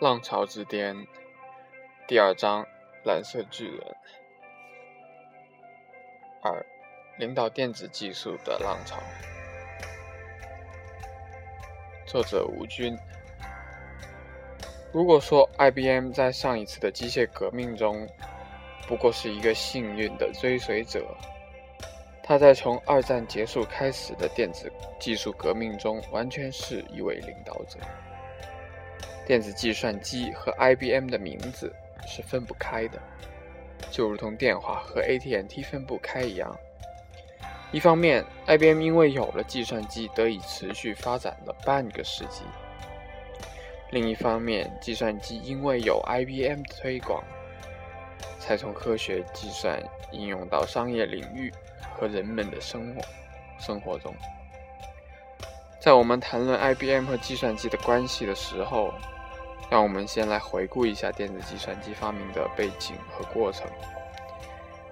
浪潮之巅第二章：蓝色巨人。二、领导电子技术的浪潮。作者吴军。如果说 IBM 在上一次的机械革命中不过是一个幸运的追随者，他在从二战结束开始的电子技术革命中完全是一位领导者。电子计算机和 IBM 的名字是分不开的，就如同电话和 AT&T 分不开一样。一方面，IBM 因为有了计算机得以持续发展了半个世纪；另一方面，计算机因为有 IBM 的推广，才从科学计算应用到商业领域和人们的生活生活中。在我们谈论 IBM 和计算机的关系的时候，让我们先来回顾一下电子计算机发明的背景和过程。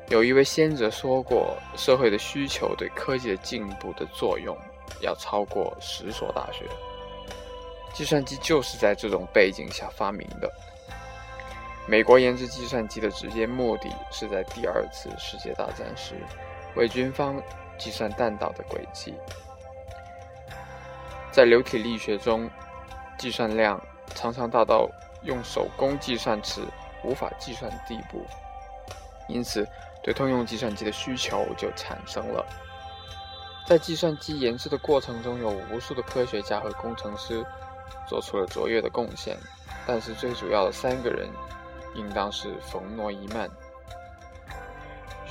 有一位先哲说过：“社会的需求对科技的进步的作用，要超过十所大学。”计算机就是在这种背景下发明的。美国研制计算机的直接目的是在第二次世界大战时，为军方计算弹道的轨迹。在流体力学中，计算量。常常大到用手工计算时无法计算的地步，因此对通用计算机的需求就产生了。在计算机研制的过程中，有无数的科学家和工程师做出了卓越的贡献，但是最主要的三个人应当是冯·诺依曼、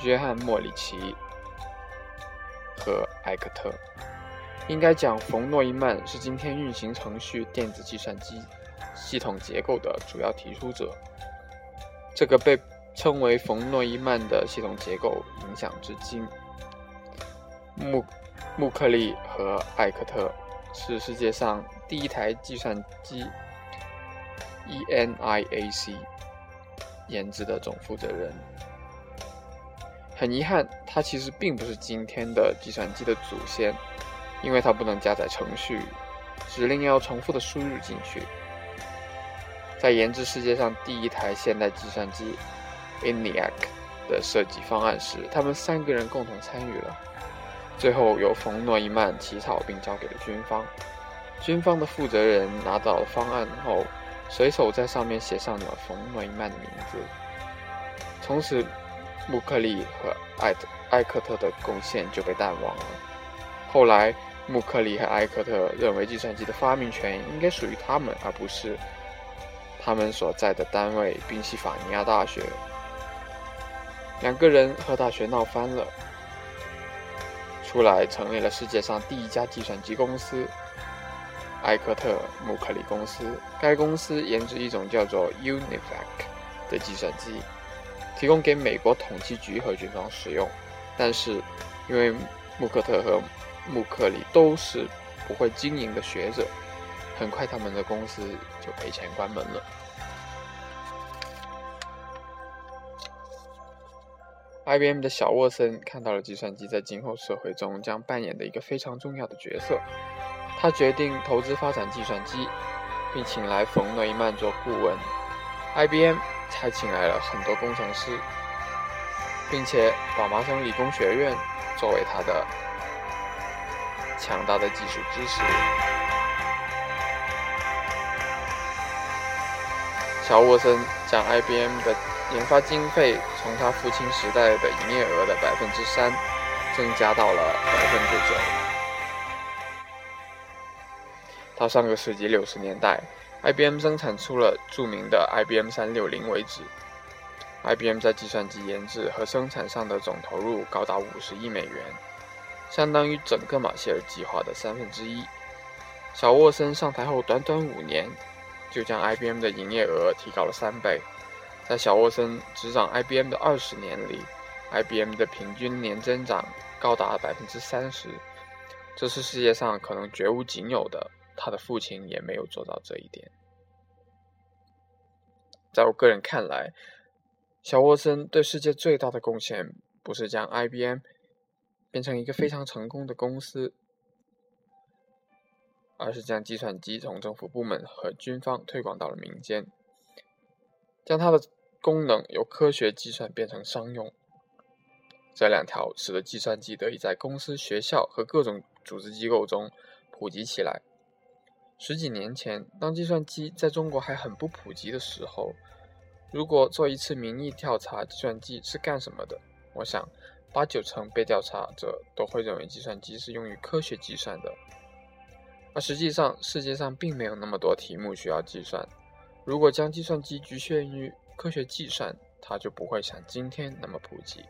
约翰·莫里奇和艾克特。应该讲，冯·诺依曼是今天运行程序电子计算机。系统结构的主要提出者，这个被称为冯诺依曼的系统结构影响至今。穆穆克利和艾克特是世界上第一台计算机 ENIAC 研制的总负责人。很遗憾，他其实并不是今天的计算机的祖先，因为他不能加载程序，指令要重复的输入进去。在研制世界上第一台现代计算机 ENIAC 的设计方案时，他们三个人共同参与了。最后由冯诺依曼起草并交给了军方。军方的负责人拿到了方案后，随手在上面写上了冯诺依曼的名字。从此，穆克利和艾特艾克特的贡献就被淡忘了。后来，穆克利和艾克特认为计算机的发明权应该属于他们，而不是。他们所在的单位宾夕法尼亚大学，两个人和大学闹翻了，出来成立了世界上第一家计算机公司——埃克特穆克里公司。该公司研制一种叫做 UNIVAC 的计算机，提供给美国统计局和军方使用。但是，因为穆克特和穆克里都是不会经营的学者，很快他们的公司就赔钱关门了。IBM 的小沃森看到了计算机在今后社会中将扮演的一个非常重要的角色，他决定投资发展计算机，并请来冯诺依曼做顾问。IBM 还请来了很多工程师，并且把麻省理工学院作为他的强大的技术支持。小沃森将 IBM 的研发经费从他父亲时代的营业额的百分之三增加到了百分之九。到上个世纪六十年代，IBM 生产出了著名的 IBM 三六零为止，IBM 在计算机研制和生产上的总投入高达五十亿美元，相当于整个马歇尔计划的三分之一。小沃森上台后短短五年，就将 IBM 的营业额提高了三倍。在小沃森执掌 IBM 的二十年里，IBM 的平均年增长高达百分之三十，这是世界上可能绝无仅有的。他的父亲也没有做到这一点。在我个人看来，小沃森对世界最大的贡献，不是将 IBM 变成一个非常成功的公司，而是将计算机从政府部门和军方推广到了民间，将它的功能由科学计算变成商用。这两条使得计算机得以在公司、学校和各种组织机构中普及起来。十几年前，当计算机在中国还很不普及的时候，如果做一次民意调查，计算机是干什么的？我想，八九成被调查者都会认为计算机是用于科学计算的。而实际上，世界上并没有那么多题目需要计算。如果将计算机局限于科学计算，它就不会像今天那么普及。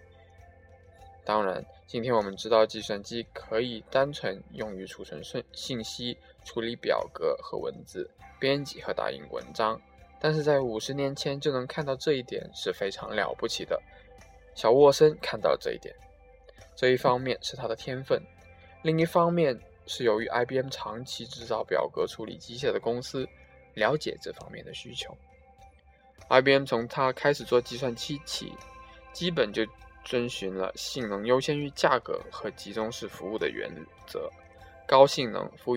当然，今天我们知道计算机可以单纯用于储存信信息、处理表格和文字、编辑和打印文章。但是在五十年前就能看到这一点是非常了不起的。小沃森看到这一点，这一方面是他的天分，另一方面是由于 IBM 长期制造表格处理机械的公司了解这方面的需求。IBM 从他开始做计算机起，基本就。遵循了性能优先于价格和集中式服务的原则，高性能、服务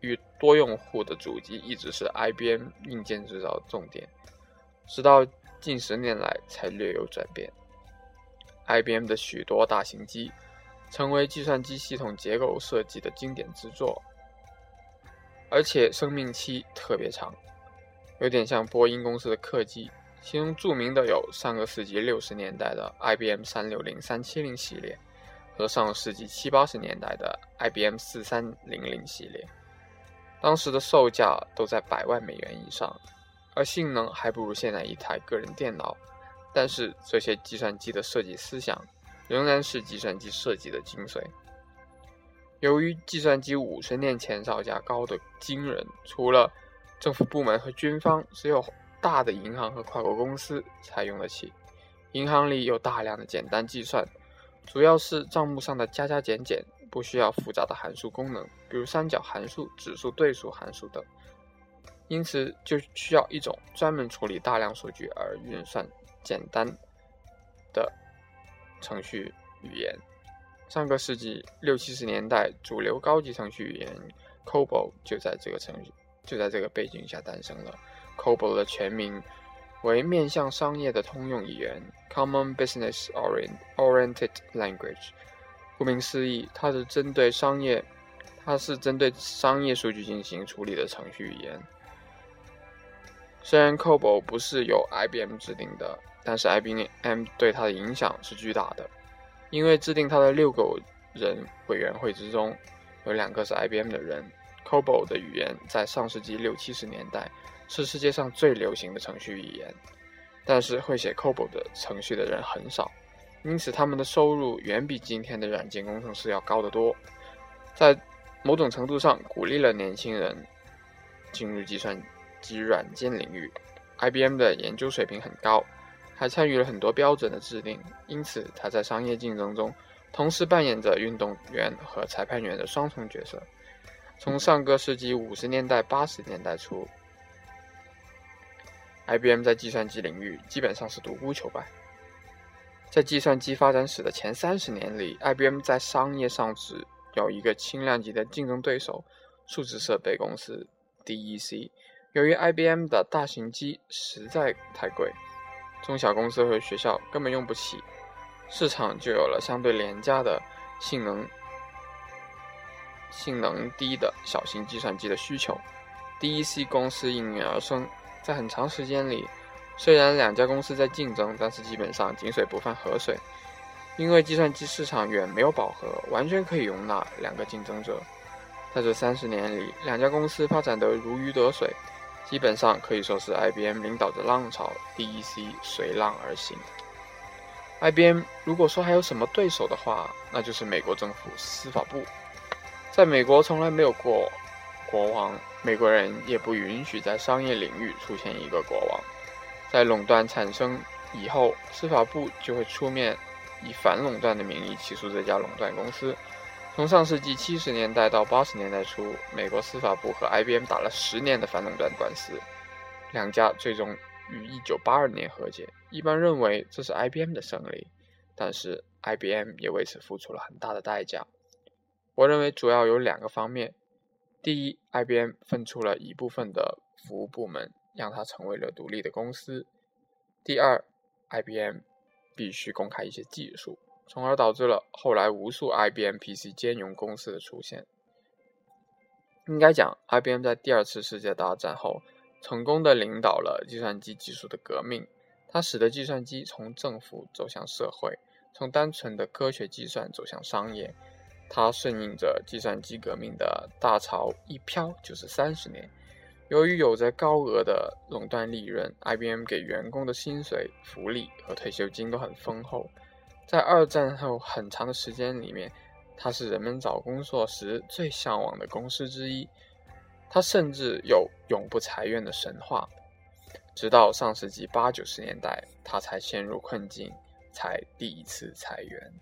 于多用户的主机一直是 IBM 硬件制造的重点，直到近十年来才略有转变。IBM 的许多大型机成为计算机系统结构设计的经典之作，而且生命期特别长，有点像波音公司的客机。其中著名的有上个世纪六十年代的 IBM 三六零、三七零系列，和上个世纪七八十年代的 IBM 四三零零系列。当时的售价都在百万美元以上，而性能还不如现在一台个人电脑。但是这些计算机的设计思想仍然是计算机设计的精髓。由于计算机五十年前造价高的惊人，除了政府部门和军方，只有大的银行和跨国公司才用得起。银行里有大量的简单计算，主要是账目上的加加减减，不需要复杂的函数功能，比如三角函数、指数对数函数等。因此，就需要一种专门处理大量数据而运算简单的程序语言。上个世纪六七十年代，主流高级程序语言 COBOL 就在这个程序就在这个背景下诞生了。COBOL 的全名为面向商业的通用语言 （Common Business Oriented Language）。顾名思义，它是针对商业，它是针对商业数据进行处理的程序语言。虽然 COBOL 不是由 IBM 制定的，但是 IBM 对它的影响是巨大的，因为制定它的六个人委员会之中，有两个是 IBM 的人。COBOL 的语言在上世纪六七十年代。是世界上最流行的程序语言，但是会写 COBOL 的程序的人很少，因此他们的收入远比今天的软件工程师要高得多。在某种程度上，鼓励了年轻人进入计算机软件领域。IBM 的研究水平很高，还参与了很多标准的制定，因此他在商业竞争中同时扮演着运动员和裁判员的双重角色。从上个世纪五十年代、八十年代初。IBM 在计算机领域基本上是独孤求败。在计算机发展史的前三十年里，IBM 在商业上只有一个轻量级的竞争对手——数字设备公司 DEC。由于 IBM 的大型机实在太贵，中小公司和学校根本用不起，市场就有了相对廉价的、性能性能低的小型计算机的需求。DEC 公司应运而生。在很长时间里，虽然两家公司在竞争，但是基本上井水不犯河水，因为计算机市场远没有饱和，完全可以容纳两个竞争者。在这三十年里，两家公司发展得如鱼得水，基本上可以说是 IBM 领导着浪潮，DEC 随浪而行。IBM 如果说还有什么对手的话，那就是美国政府司法部。在美国从来没有过国王。美国人也不允许在商业领域出现一个国王。在垄断产生以后，司法部就会出面以反垄断的名义起诉这家垄断公司。从上世纪七十年代到八十年代初，美国司法部和 IBM 打了十年的反垄断官司，两家最终于一九八二年和解。一般认为这是 IBM 的胜利，但是 IBM 也为此付出了很大的代价。我认为主要有两个方面。第一，IBM 分出了一部分的服务部门，让它成为了独立的公司；第二，IBM 必须公开一些技术，从而导致了后来无数 IBM PC 兼容公司的出现。应该讲，IBM 在第二次世界大战后，成功的领导了计算机技术的革命，它使得计算机从政府走向社会，从单纯的科学计算走向商业。它顺应着计算机革命的大潮，一飘就是三十年。由于有着高额的垄断利润，IBM 给员工的薪水、福利和退休金都很丰厚。在二战后很长的时间里面，它是人们找工作时最向往的公司之一。它甚至有永不裁员的神话。直到上世纪八九十年代，它才陷入困境，才第一次裁员。